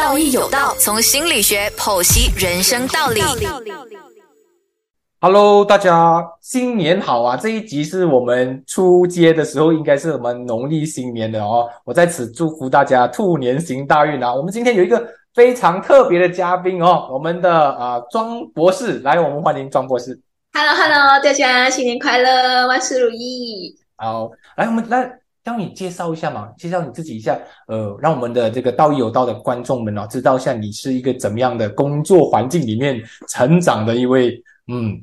道义有道，从心理学剖析人生道理。Hello，大家新年好啊！这一集是我们出街的时候，应该是我们农历新年的哦。我在此祝福大家兔年行大运啊！我们今天有一个非常特别的嘉宾哦，我们的啊庄博士来，我们欢迎庄博士。Hello，Hello，大家新年快乐，万事如意。好，来，我们来。让你介绍一下嘛，介绍你自己一下，呃，让我们的这个道义有道的观众们哦，知道一下你是一个怎么样的工作环境里面成长的一位，嗯，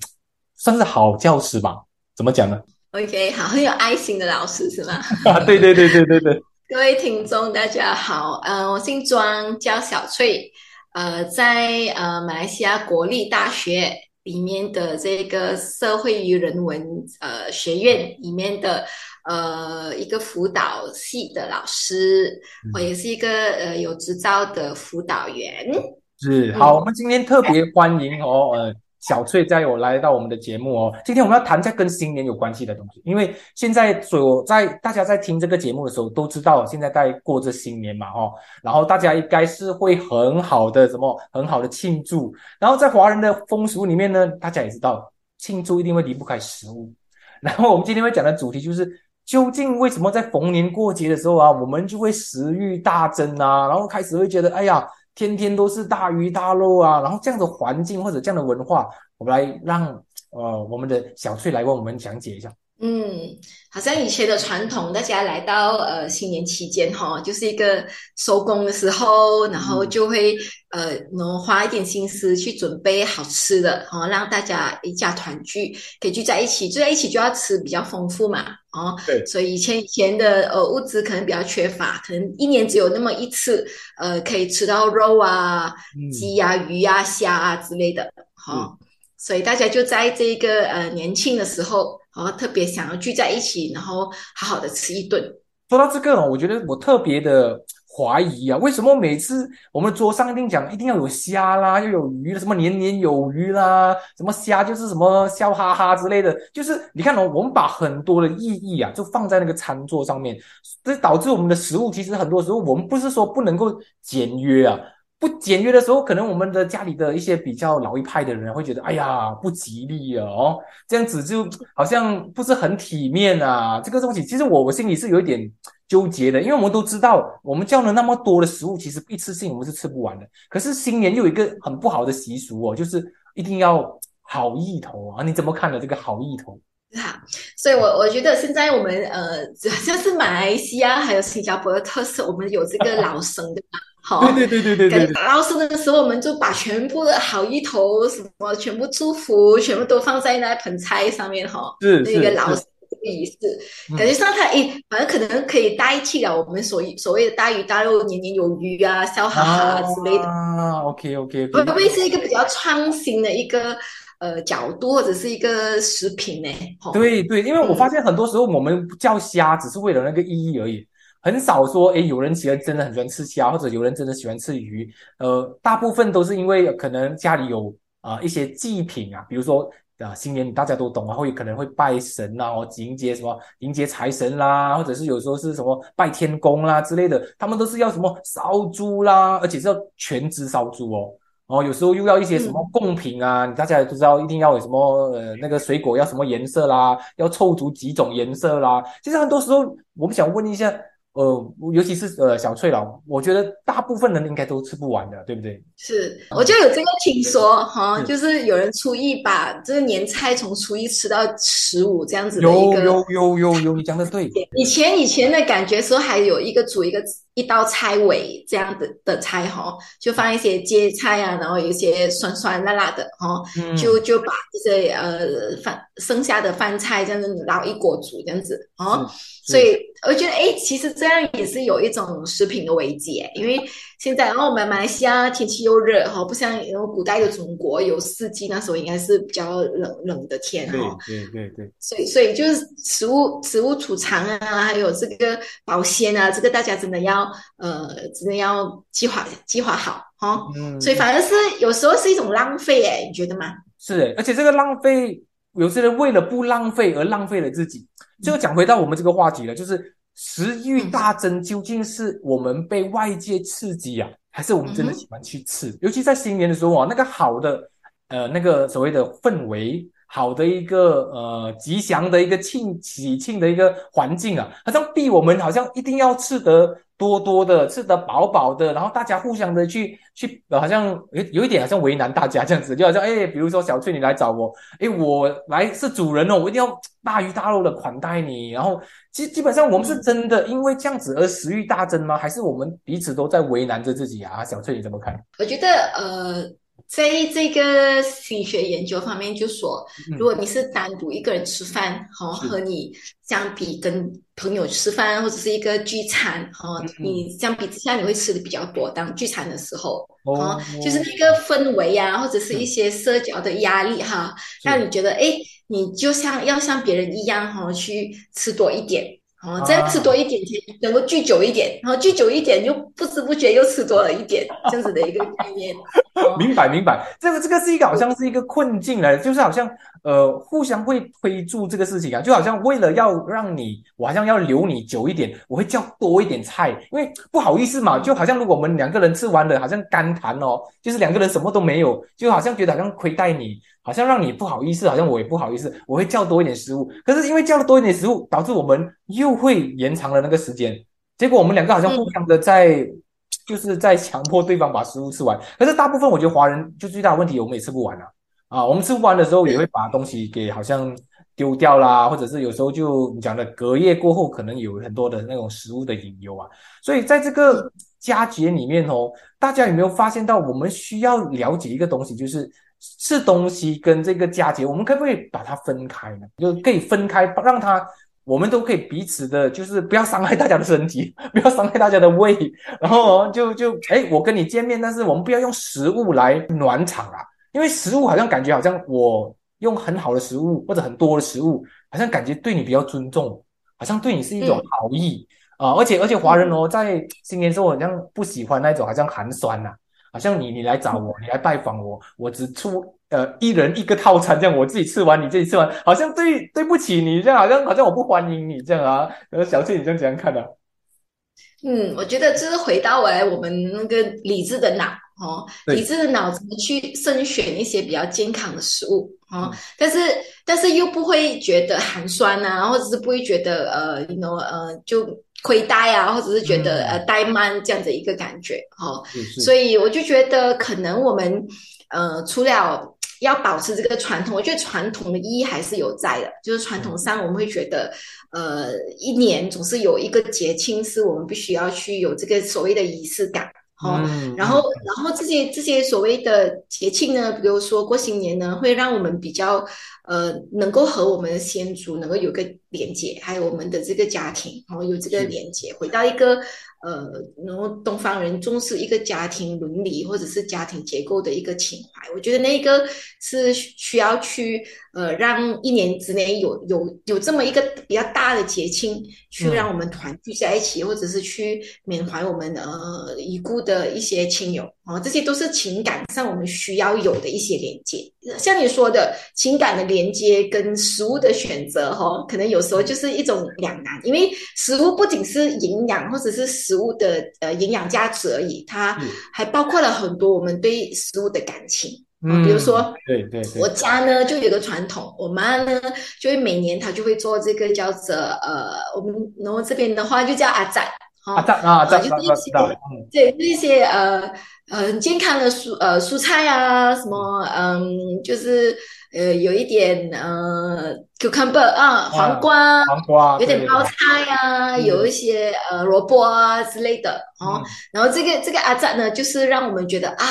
算是好教师吧？怎么讲呢？OK，好，很有爱心的老师是吗？啊，对对对对对对。各位听众大家好，呃，我姓庄，叫小翠，呃，在呃马来西亚国立大学里面的这个社会与人文呃学院里面的。呃，一个辅导系的老师，我也是一个呃有执照的辅导员。是好，我们今天特别欢迎哦，呃，小翠在我来到我们的节目哦。今天我们要谈一下跟新年有关系的东西，因为现在所在大家在听这个节目的时候都知道，现在在过着新年嘛，哦，然后大家应该是会很好的什么很好的庆祝，然后在华人的风俗里面呢，大家也知道庆祝一定会离不开食物，然后我们今天会讲的主题就是。究竟为什么在逢年过节的时候啊，我们就会食欲大增啊，然后开始会觉得，哎呀，天天都是大鱼大肉啊，然后这样的环境或者这样的文化，我们来让呃我们的小翠来为我们讲解一下。嗯，好像以前的传统，大家来到呃新年期间哈，就是一个收工的时候，然后就会呃能花一点心思去准备好吃的，哦，让大家一家团聚，可以聚在一起，聚在一起就要吃比较丰富嘛，哦，对，所以以前以前的呃物资可能比较缺乏，可能一年只有那么一次，呃，可以吃到肉啊、鸡呀、鱼呀、虾啊之类的，哈，所以大家就在这个呃年轻的时候。然后特别想要聚在一起，然后好好的吃一顿。说到这个，我觉得我特别的怀疑啊，为什么每次我们桌上一定讲一定要有虾啦，要有鱼，什么年年有余啦，什么虾就是什么笑哈哈之类的，就是你看哦，我们把很多的意义啊，就放在那个餐桌上面，这导致我们的食物其实很多时候我们不是说不能够简约啊。不简约的时候，可能我们的家里的一些比较老一派的人会觉得，哎呀，不吉利啊，哦，这样子就好像不是很体面啊。这个东西，其实我我心里是有一点纠结的，因为我们都知道，我们叫了那么多的食物，其实一次性我们是吃不完的。可是新年又有一个很不好的习俗哦，就是一定要好意头啊。你怎么看呢？这个好意头？啊，所以我我觉得现在我们呃，好像是马来西亚还有新加坡的特色，我们有这个老生的。好，对对对对对对。打老师的时候，我们就把全部的好意头什么，全部祝福，全部都放在那盆菜上面哈。是那个老师的仪式，感觉上他诶，好像可能可以代替了我们所所谓的大鱼大肉、年年有余啊、笑哈哈之类的。啊，OK OK。会不会是一个比较创新的一个呃角度，或者是一个食品呢？对对，因为我发现很多时候我们叫虾，只是为了那个意义而已。很少说，哎，有人喜欢真的很喜欢吃虾，或者有人真的喜欢吃鱼。呃，大部分都是因为可能家里有啊一些祭品啊，比如说啊新年大家都懂啊，会可能会拜神啊，或迎接什么迎接财神啦，或者是有时候是什么拜天公啦之类的，他们都是要什么烧猪啦，而且是要全只烧猪哦。哦，有时候又要一些什么贡品啊，大家都知道一定要有什么呃那个水果要什么颜色啦，要凑足几种颜色啦。其实很多时候我们想问一下。呃，尤其是呃小翠佬，我觉得大部分人应该都吃不完的，对不对？是，我就有这个听说哈，就是有人初一把这个年菜从初一吃到十五这样子的一个。有有有有有，你讲的对。以前以前的感觉说还有一个煮一个一道菜尾这样的的菜哈，就放一些芥菜啊，然后有一些酸酸辣辣的哈，就就把这些呃饭剩下的饭菜这样子捞一锅煮这样子哦。所以我觉得，哎，其实这样也是有一种食品的危机，因为现在，然后我们马来西亚天气又热哈，不像古代的中国有四季，那时候应该是比较冷冷的天哈。对对对。所以，所以就是食物食物储藏啊，还有这个保鲜啊，这个大家真的要呃，真的要计划计划好哈。嗯。所以反而是有时候是一种浪费，哎，你觉得吗？是，而且这个浪费，有些人为了不浪费而浪费了自己。就讲回到我们这个话题了，就是食欲大增，究竟是我们被外界刺激啊，还是我们真的喜欢去吃？尤其在新年的时候啊，那个好的呃那个所谓的氛围。好的一个呃吉祥的一个庆喜庆的一个环境啊，好像逼我们好像一定要吃得多多的，吃得饱饱的，然后大家互相的去去，好像有有一点好像为难大家这样子，就好像哎，比如说小翠你来找我，哎，我来是主人哦，我一定要大鱼大肉的款待你，然后基基本上我们是真的因为这样子而食欲大增吗？还是我们彼此都在为难着自己啊？小翠你怎么看？我觉得呃。在这个心理学研究方面，就说，如果你是单独一个人吃饭，哈，和你相比跟朋友吃饭或者是一个聚餐，哈，你相比之下你会吃的比较多。当聚餐的时候，哦，就是那个氛围啊，或者是一些社交的压力，哈，让你觉得，哎，你就像要像别人一样，哈，去吃多一点。哦，这样吃多一点，能够聚久一点，然后聚久一点，又不知不觉又吃多了一点，这样子的一个概念。明白，明白。这个，这个是一个好像是一个困境来，就是好像呃，互相会推助这个事情啊，就好像为了要让你，我好像要留你久一点，我会叫多一点菜，因为不好意思嘛，就好像如果我们两个人吃完了，好像干谈哦，就是两个人什么都没有，就好像觉得好像亏待你。好像让你不好意思，好像我也不好意思，我会叫多一点食物。可是因为叫了多一点食物，导致我们又会延长了那个时间。结果我们两个好像互相的在，就是在强迫对方把食物吃完。可是大部分我觉得华人就最大的问题，我们也吃不完啊。啊，我们吃不完的时候也会把东西给好像丢掉啦，或者是有时候就你讲的隔夜过后，可能有很多的那种食物的隐忧啊。所以在这个佳节里面哦，大家有没有发现到，我们需要了解一个东西，就是。吃东西跟这个佳节，我们可不可以把它分开呢？就可以分开，让它我们都可以彼此的，就是不要伤害大家的身体，不要伤害大家的胃。然后就就哎，我跟你见面，但是我们不要用食物来暖场啊，因为食物好像感觉好像我用很好的食物或者很多的食物，好像感觉对你比较尊重，好像对你是一种好意啊。而且而且华人哦，在新年时候好像不喜欢那种好像寒酸呐。好像你你来找我，你来拜访我，我只出呃一人一个套餐这样，我自己吃完，你自己吃完，好像对对不起你这样，好像好像我不欢迎你这样啊。呃，小翠，你这样怎样看呢？嗯，我觉得这是回到来我们那个理智的脑哦，理智的脑子去筛选一些比较健康的食物哦，但是但是又不会觉得寒酸啊，或者是不会觉得呃，you know 呃就。亏待啊，或者是觉得呃怠慢这样的一个感觉哦，所以我就觉得可能我们呃除了要保持这个传统，我觉得传统的意义还是有在的，就是传统上我们会觉得呃一年总是有一个节庆是我们必须要去有这个所谓的仪式感。哦，然后，然后这些这些所谓的节庆呢，比如说过新年呢，会让我们比较呃，能够和我们的先祖能够有个连接，还有我们的这个家庭，然后有这个连接，回到一个。呃，然后东方人重视一个家庭伦理或者是家庭结构的一个情怀，我觉得那个是需要去呃，让一年之内有有有这么一个比较大的节庆，去让我们团聚在一起，或者是去缅怀我们呃已故的一些亲友啊，这些都是情感上我们需要有的一些连接。像你说的情感的连接跟食物的选择哈，可能有时候就是一种两难，因为食物不仅是营养或者是。食物的呃营养价值而已，它还包括了很多我们对食物的感情。嗯，比如说，对对，我家呢就有个传统，我妈呢就会每年她就会做这个叫做呃，我们然后这边的话就叫阿赞，阿赞啊，就是一些对一些呃呃很健康的蔬呃蔬菜啊，什么嗯就是。呃，有一点呃，cucumber 啊，黄瓜，黄瓜，有点包菜啊，有一些呃萝卜啊之类的哦。然后这个这个阿赞呢，就是让我们觉得啊，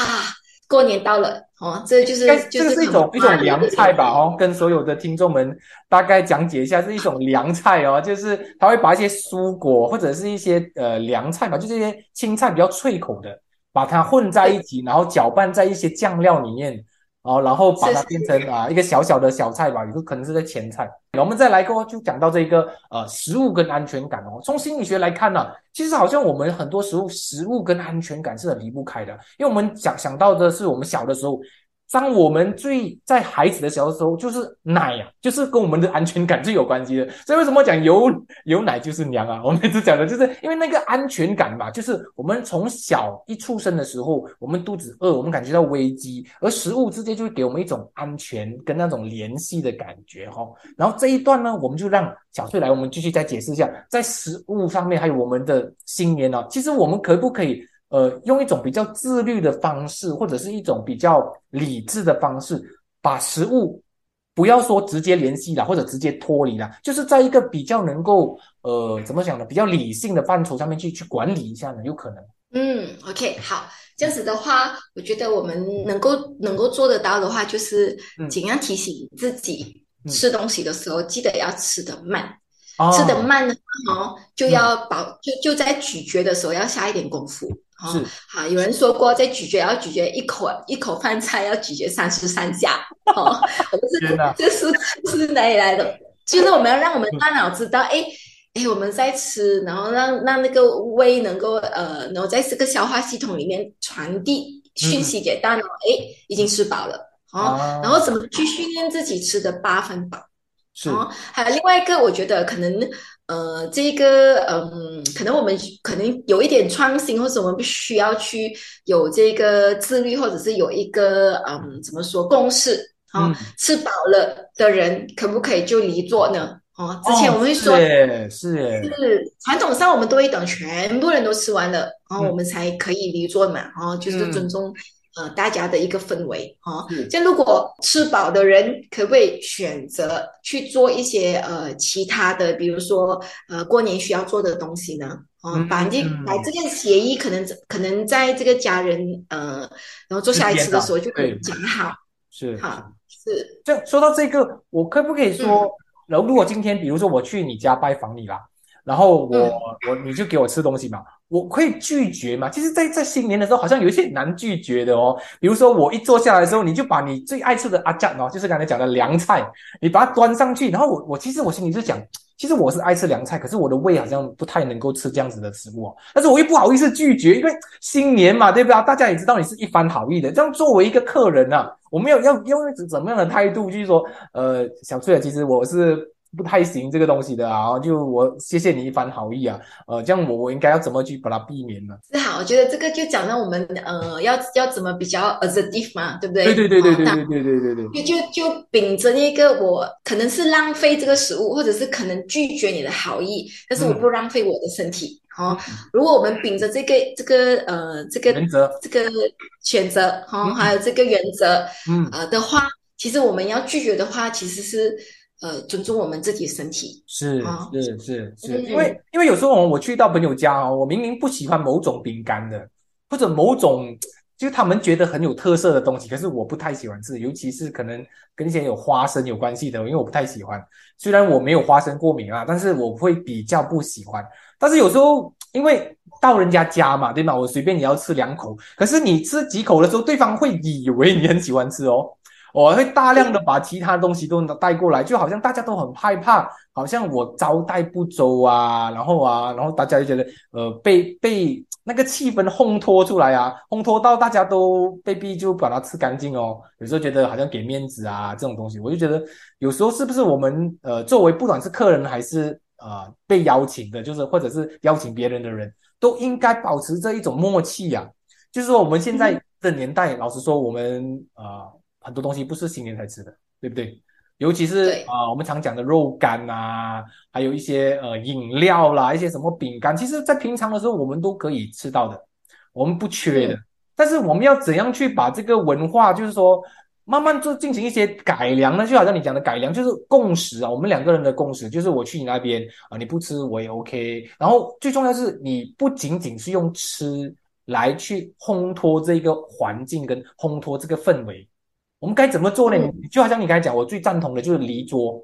过年到了哦，这就是这个是一种一种凉菜吧哦，跟所有的听众们大概讲解一下，是一种凉菜哦，就是他会把一些蔬果或者是一些呃凉菜吧，就这些青菜比较脆口的，把它混在一起，然后搅拌在一些酱料里面。哦，然后把它变成啊一个小小的小菜吧，有个可能是在前菜。我们再来过就讲到这个呃食物跟安全感哦。从心理学来看呢，其实好像我们很多食物食物跟安全感是很离不开的，因为我们想想到的是我们小的时候当我们最在孩子的小时候，就是奶呀，就是跟我们的安全感最有关系的。所以为什么讲有有奶就是娘啊？我们一直讲的就是因为那个安全感嘛，就是我们从小一出生的时候，我们肚子饿，我们感觉到危机，而食物直接就会给我们一种安全跟那种联系的感觉哈。然后这一段呢，我们就让小翠来，我们继续再解释一下，在食物上面还有我们的新年呢，其实我们可不可以？呃，用一种比较自律的方式，或者是一种比较理智的方式，把食物不要说直接联系了，或者直接脱离了，就是在一个比较能够呃怎么讲呢，比较理性的范畴上面去去管理一下呢，有可能。嗯，OK，好，这样子的话，我觉得我们能够能够做得到的话，就是尽量提醒自己吃东西的时候，记得要吃的慢，吃的慢的话哦，就要保就就在咀嚼的时候要下一点功夫。是好，有人说过，在咀嚼要咀嚼一口一口饭菜要咀嚼三十三下。哦，我们是 这数字是哪里来的？就是我们要让我们大脑知道，哎哎，我们在吃，然后让让那个胃能够呃，然后在这个消化系统里面传递讯息给大脑，哎，已经吃饱了。哦，然后怎么去训练自己吃的八分饱？是，还有另外一个，我觉得可能。呃，这个嗯，可能我们可能有一点创新，或者我们必须要去有这个自律，或者是有一个嗯，怎么说共识啊？吃饱了的人可不可以就离座呢？哦，之前我们会说，是是传统上我们都会等全部人都吃完了，然后我们才可以离座嘛，哦，就是尊重。呃，大家的一个氛围哈，像如果吃饱的人，可不可以选择去做一些呃其他的，比如说呃过年需要做的东西呢？哦，把这把这个协议可能可能在这个家人呃，然后做下一次的时候就可以讲好，是好是。这说到这个，我可不可以说，然后如果今天比如说我去你家拜访你啦，然后我我你就给我吃东西嘛？我可以拒绝嘛？其实，在在新年的时候，好像有一些难拒绝的哦。比如说，我一坐下来的时候，你就把你最爱吃的阿酱哦，就是刚才讲的凉菜，你把它端上去。然后我我其实我心里就想，其实我是爱吃凉菜，可是我的胃好像不太能够吃这样子的食物哦。但是我又不好意思拒绝，因为新年嘛，对不对？大家也知道你是一番好意的。这样作为一个客人呢，我们要要用怎么样的态度，就是说，呃，小翠，其实我是。不太行这个东西的啊，就我谢谢你一番好意啊，呃，这样我我应该要怎么去把它避免呢？是好，我觉得这个就讲到我们呃要要怎么比较 assertive 嘛，对不对？对对对对对对对对对对。就就就秉着那个我可能是浪费这个食物，或者是可能拒绝你的好意，但是我不浪费我的身体。好，如果我们秉着这个这个呃这个原则这个选择，好，还有这个原则，嗯呃的话，其实我们要拒绝的话，其实是。呃，尊重我们自己的身体是是是是，因为因为有时候我去到朋友家哦，我明明不喜欢某种饼干的，或者某种就他们觉得很有特色的东西，可是我不太喜欢吃，尤其是可能跟一些有花生有关系的，因为我不太喜欢。虽然我没有花生过敏啊，但是我会比较不喜欢。但是有时候因为到人家家嘛，对吗？我随便也要吃两口，可是你吃几口的时候，对方会以为你很喜欢吃哦。我会大量的把其他东西都带过来，就好像大家都很害怕，好像我招待不周啊，然后啊，然后大家就觉得呃被被那个气氛烘托出来啊，烘托到大家都被逼就把它吃干净哦。有时候觉得好像给面子啊这种东西，我就觉得有时候是不是我们呃作为不管是客人还是呃被邀请的，就是或者是邀请别人的人，都应该保持这一种默契呀。就是说我们现在的年代，老实说，我们啊。很多东西不是新年才吃的，对不对？尤其是啊，我们常讲的肉干呐，还有一些呃饮料啦，一些什么饼干，其实在平常的时候我们都可以吃到的，我们不缺的。但是我们要怎样去把这个文化，就是说慢慢做进行一些改良呢？就好像你讲的改良，就是共识啊，我们两个人的共识，就是我去你那边啊，你不吃我也 OK。然后最重要是你不仅仅是用吃来去烘托这个环境跟烘托这个氛围。我们该怎么做呢？就好像你刚才讲，我最赞同的就是离桌，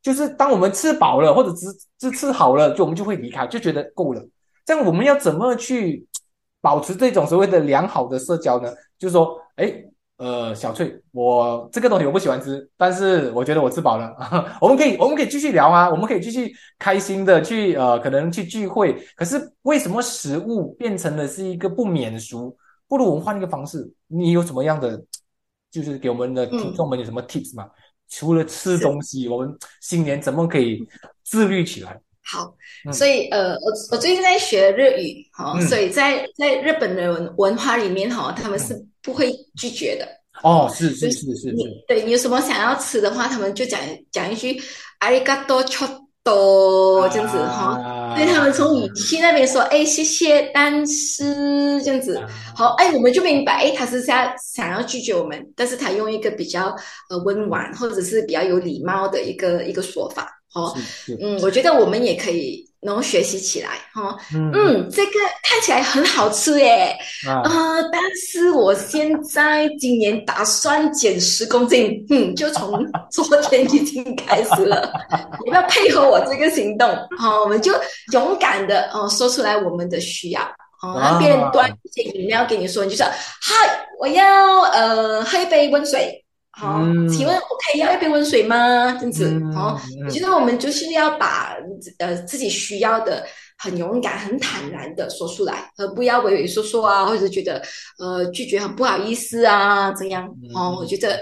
就是当我们吃饱了或者只只吃好了，就我们就会离开，就觉得够了。这样我们要怎么去保持这种所谓的良好的社交呢？就是说，哎，呃，小翠，我这个东西我不喜欢吃，但是我觉得我吃饱了，我们可以我们可以继续聊啊，我们可以继续开心的去呃，可能去聚会。可是为什么食物变成了是一个不免俗？不如我们换一个方式，你有什么样的？就是给我们的听众们有什么 tips 吗？除了吃东西，我们新年怎么可以自律起来？好，所以呃，我我最近在学日语，哈，所以在在日本的文文化里面，哈，他们是不会拒绝的。哦，是是是是，你对你有什么想要吃的话，他们就讲讲一句阿里嘎多求多这样子哈。对他们从语气那边说，哎，谢谢，但是这样子，好，哎，我们就明白，哎，他是想想要拒绝我们，但是他用一个比较呃温婉或者是比较有礼貌的一个一个说法。哦，嗯，我觉得我们也可以能学习起来哈。嗯，这个看起来很好吃耶，呃，但是我现在今年打算减十公斤，嗯，就从昨天已经开始了。你要配合我这个行动，好，我们就勇敢的哦说出来我们的需要。哦，让别人端一些饮料给你说，你就说嗨，我要呃喝一杯温水。好，请问我可以要一杯温水吗？这样子，好，我觉得我们就是要把呃自己需要的很勇敢、很坦然的说出来，而不要畏畏缩缩啊，或者觉得呃拒绝很不好意思啊，这样哦。我觉得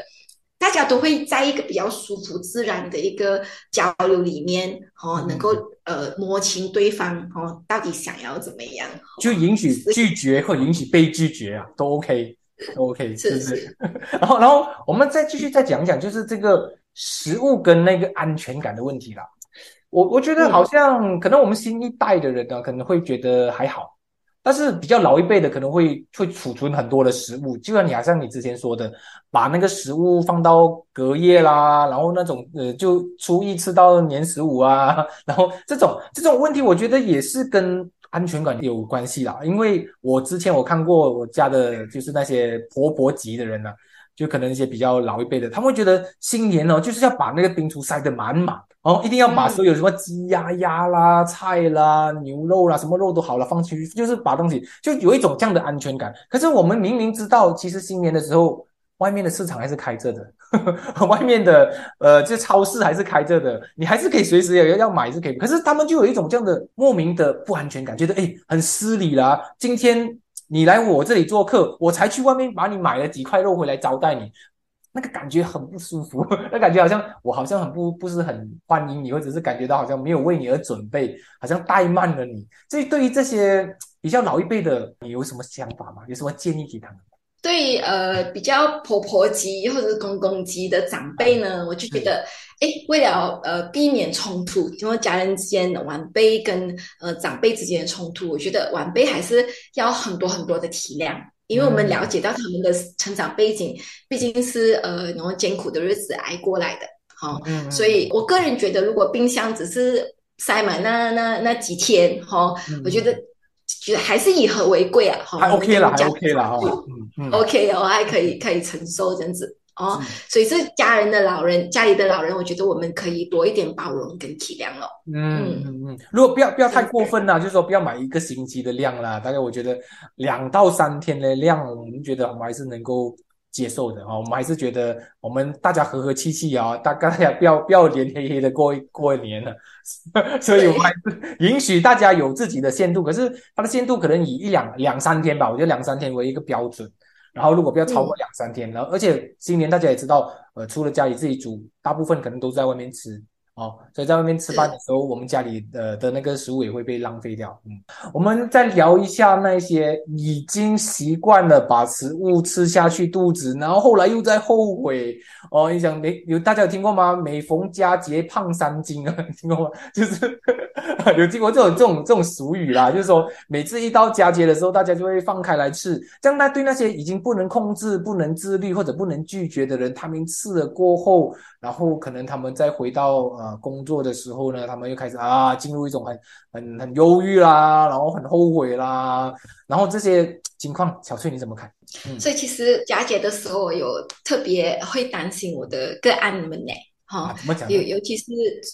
大家都会在一个比较舒服、自然的一个交流里面，哦，能够呃摸清对方哦到底想要怎么样，就允许拒绝或允许被拒绝啊，都 OK。OK，是不是？然后，然后我们再继续再讲讲，就是这个食物跟那个安全感的问题啦。我我觉得好像可能我们新一代的人呢，可能会觉得还好，但是比较老一辈的可能会会储存很多的食物，就像你好像你之前说的，把那个食物放到隔夜啦，然后那种呃，就初一吃到年十五啊，然后这种这种问题，我觉得也是跟。安全感有关系啦，因为我之前我看过我家的，就是那些婆婆级的人呢，就可能一些比较老一辈的，他们会觉得新年哦，就是要把那个冰橱塞得满满哦，一定要把所有什么鸡鸭鸭啦、菜啦、牛肉啦，什么肉都好了放进去，就是把东西就有一种这样的安全感。可是我们明明知道，其实新年的时候。外面的市场还是开着的，呵 呵外面的呃，这超市还是开着的，你还是可以随时要要买是可以。可是他们就有一种这样的莫名的不安全感，觉得哎很失礼啦。今天你来我这里做客，我才去外面把你买了几块肉回来招待你，那个感觉很不舒服，那感觉好像我好像很不不是很欢迎你，或者是感觉到好像没有为你而准备，好像怠慢了你。所以对于这些比较老一辈的，你有什么想法吗？有什么建议给他们？对呃比较婆婆级或者是公公级的长辈呢，我就觉得，哎，为了呃避免冲突，因为家人之间晚辈跟呃长辈之间的冲突，我觉得晚辈还是要很多很多的体谅，因为我们了解到他们的成长背景，毕竟是呃然后艰苦的日子挨过来的，好，所以我个人觉得，如果冰箱只是塞满那那那几天，哈，我觉得。觉得还是以和为贵啊，还 OK 了，还 OK 了，哦，嗯嗯，OK 哦，还可以 可以承受这样子哦，所以是家人的老人，家里的老人，我觉得我们可以多一点包容跟体谅哦。嗯嗯嗯，如果不要不要太过分啦，就是说不要买一个星期的量啦，大概我觉得两到三天的量，我们觉得我们还是能够。接受的啊，我们还是觉得我们大家和和气气啊，大家不要不要脸黑黑的过过一年了，所以我们还是允许大家有自己的限度，可是它的限度可能以一两两三天吧，我觉得两三天为一个标准，然后如果不要超过两三天，然后而且今年大家也知道，呃，除了家里自己煮，大部分可能都在外面吃。哦，所以在外面吃饭的时候，我们家里的的那个食物也会被浪费掉。嗯，我们再聊一下那些已经习惯了把食物吃下去肚子，然后后来又在后悔。哦，你想没有？大家有听过吗？每逢佳节胖三斤啊，听过吗？就是 有听过这种这种这种俗语啦，就是说每次一到佳节的时候，大家就会放开来吃。这样，那对那些已经不能控制、不能自律或者不能拒绝的人，他们吃了过后，然后可能他们再回到呃。工作的时候呢，他们又开始啊，进入一种很很很忧郁啦，然后很后悔啦，然后这些情况，小翠你怎么看？所以其实佳节的时候，我有特别会担心我的个案们呢，哈，怎么讲？尤尤其是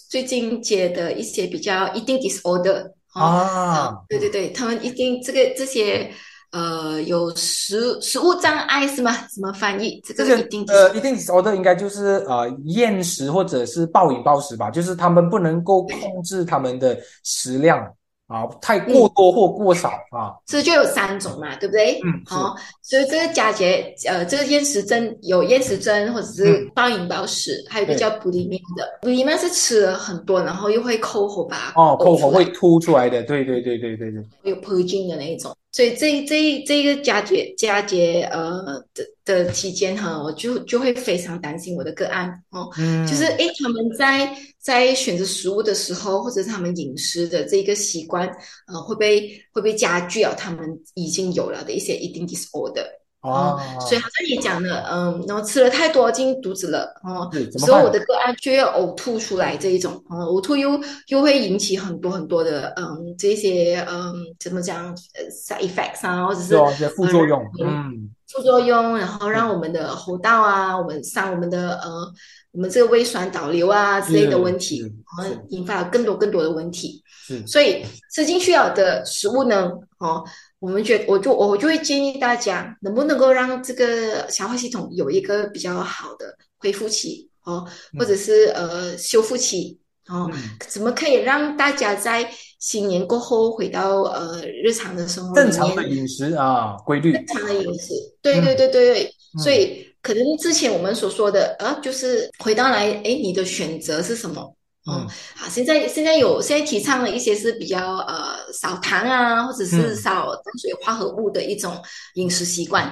最近接的一些比较一定 disorder 啊，对对对，他们一定这个这些。呃，有食食物障碍是吗？怎么翻译？这个一定呃，一定说的应该就是呃厌食或者是暴饮暴食吧，就是他们不能够控制他们的食量啊，太过多或过少啊，这就有三种嘛，对不对？嗯，好，所以这个佳节，呃，这个厌食症有厌食症或者是暴饮暴食，还有一个叫不里面的，不里面是吃了很多，然后又会抠喉吧？哦，抠喉会凸出来的，对对对对对对，有破筋的那一种。所以这这这个佳节佳节呃的的期间哈，我就就会非常担心我的个案哦，嗯，就是诶他们在在选择食物的时候，或者是他们饮食的这个习惯，呃，会被会被加剧啊他们已经有了的一些一定 disorder？哦，所以好像也讲了，嗯，然后吃了太多进肚子了，哦，所以我的个案就要呕吐出来这一种，哦，呕吐又又会引起很多很多的，嗯，这些，嗯，怎么讲，side effects 啊，或者是副作用，嗯，副作用，然后让我们的喉道啊，我们伤我们的，呃，我们这个胃酸导流啊之类的问题，然后引发了更多更多的问题，所以吃进去了的食物呢，哦。我们觉，我就我就会建议大家，能不能够让这个消化系统有一个比较好的恢复期哦，或者是呃修复期哦，怎么可以让大家在新年过后回到呃日常的生活正常的饮食啊规律，正常的饮食，对对对对对，所以可能之前我们所说的啊，就是回到来，哎，你的选择是什么？哦，好，现在现在有现在提倡了一些是比较呃少糖啊，或者是少碳水化合物的一种饮食习惯，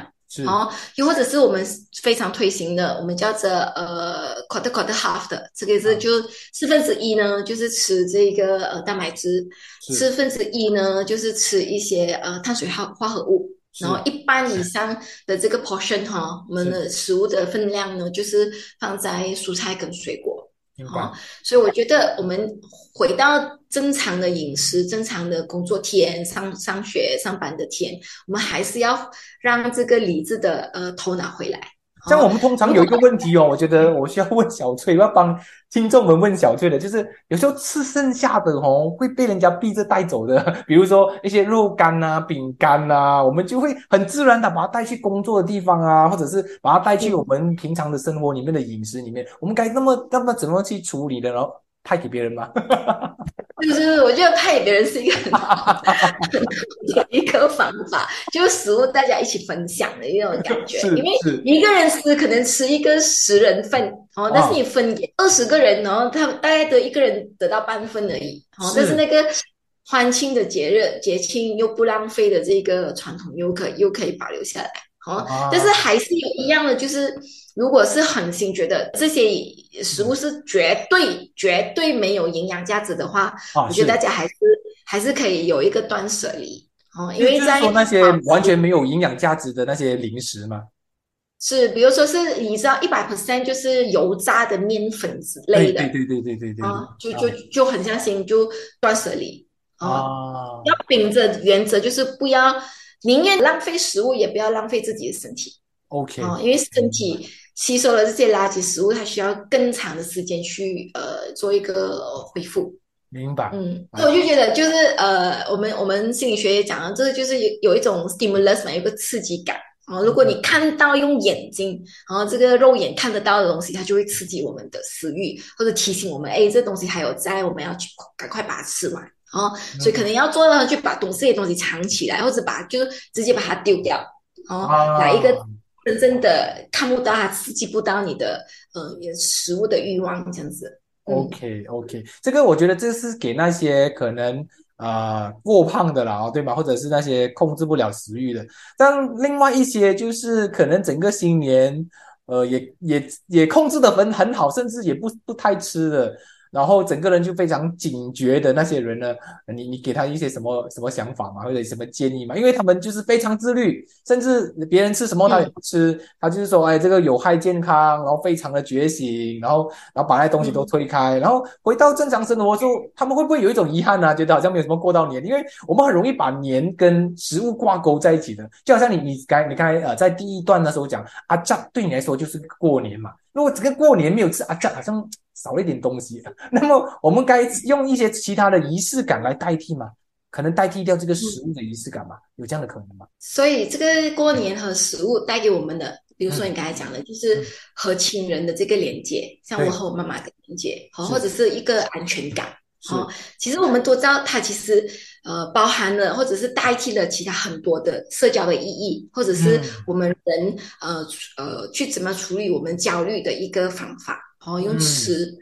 哦，又或者是我们非常推行的，我们叫做呃 quarter quarter half 的，这个是就四分之一呢，就是吃这个呃蛋白质，四分之一呢就是吃一些呃碳水化化合物，然后一半以上的这个 portion 哈，我们的食物的分量呢就是放在蔬菜跟水果。好，所以我觉得我们回到正常的饮食、正常的工作天、上上学、上班的天，我们还是要让这个理智的呃头脑回来。像我们通常有一个问题哦，我觉得我需要问小翠，要帮听众们问小翠的，就是有时候吃剩下的哦，会被人家逼着带走的，比如说一些肉干啊、饼干啊，我们就会很自然的把它带去工作的地方啊，或者是把它带去我们平常的生活里面的饮食里面，我们该那么那么怎么去处理的呢？派给别人吗？就是，我觉得派给别人是一个很好的一个方法，就是食物大家一起分享的一种感觉。因为一个人吃可能吃一个十人份，哦，但是你分给二十个人，然后他大概得一个人得到半份而已。哦，但是那个欢庆的节日、节庆又不浪费的这个传统，又可又可以保留下来。哦，但是还是有一样的，就是如果是狠心觉得这些食物是绝对绝对没有营养价值的话，我觉得大家还是还是可以有一个断舍离。哦，因为在说那些完全没有营养价值的那些零食嘛？是，比如说是你知道一百 percent 就是油炸的面粉之类的，对对对对对对，啊，就就就很像心就断舍离。啊，要秉着原则就是不要。宁愿浪费食物，也不要浪费自己的身体。OK，啊，因为身体吸收了这些垃圾食物，它需要更长的时间去呃做一个恢复。明白。嗯，那我就觉得就是呃，我们我们心理学也讲了，这个就是有有一种 stimulus 嘛，有个刺激感啊。如果你看到用眼睛，然后这个肉眼看得到的东西，它就会刺激我们的食欲，或者提醒我们，哎，这东西还有在，我们要去赶快把它吃完。哦，所以可能要做到去把懂事的东西藏起来，或者把就是直接把它丢掉。哦，来一个真正的看不到它，刺激不到你的呃食物的欲望这样子。OK OK，这个我觉得这是给那些可能啊过胖的啦，对吗？或者是那些控制不了食欲的。但另外一些就是可能整个新年呃也也也控制的很很好，甚至也不不太吃的。然后整个人就非常警觉的那些人呢，你你给他一些什么什么想法嘛，或者什么建议嘛？因为他们就是非常自律，甚至别人吃什么他也不吃，他就是说，哎，这个有害健康，然后非常的觉醒，然后然后把那东西都推开，然后回到正常生活之后，他们会不会有一种遗憾呢？觉得好像没有什么过到年，因为我们很容易把年跟食物挂钩在一起的，就好像你你刚你刚才呃在第一段的时候讲阿扎对你来说就是过年嘛，如果整个过年没有吃阿扎，好像。少了一点东西，那么我们该用一些其他的仪式感来代替吗？可能代替掉这个食物的仪式感吗？有这样的可能吗？所以这个过年和食物带给我们的，比如说你刚才讲的，就是和亲人的这个连接，像我和我妈妈的连接，好，或者是一个安全感，哦，其实我们都知道，它其实呃包含了或者是代替了其他很多的社交的意义，或者是我们人呃呃去怎么处理我们焦虑的一个方法。哦，用吃，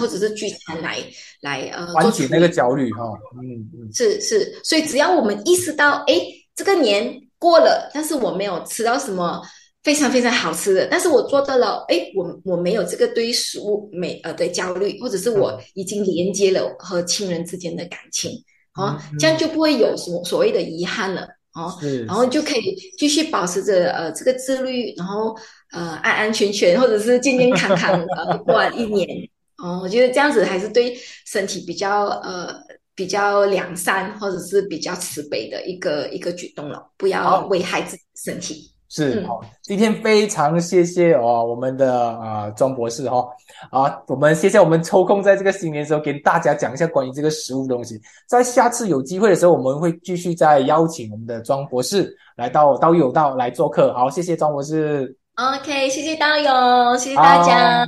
或者是聚餐来来呃缓解那个焦虑哈。嗯嗯，是是，所以只要我们意识到，哎，这个年过了，但是我没有吃到什么非常非常好吃的，但是我做到了，哎，我我没有这个对于食物美呃的焦虑，或者是我已经连接了和亲人之间的感情，哦，这样就不会有什么所谓的遗憾了。哦，然后就可以继续保持着呃这个自律，然后呃安安全全或者是健健康康呃过完一年。哦，我觉得这样子还是对身体比较呃比较良善或者是比较慈悲的一个一个举动了，不要危害自己身体。是好，今天非常谢谢哦，我们的啊庄博士哈啊，我们谢谢我们抽空在这个新年的时候给大家讲一下关于这个食物东西，在下次有机会的时候，我们会继续再邀请我们的庄博士来到道有道来做客。好，谢谢庄博士。OK，谢谢道友，谢谢大家。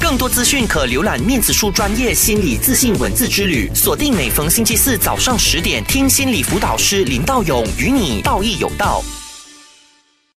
更多资讯可浏览面子书专业心理自信文字之旅，锁定每逢星期四早上十点，听心理辅导师林道勇与你道义有道。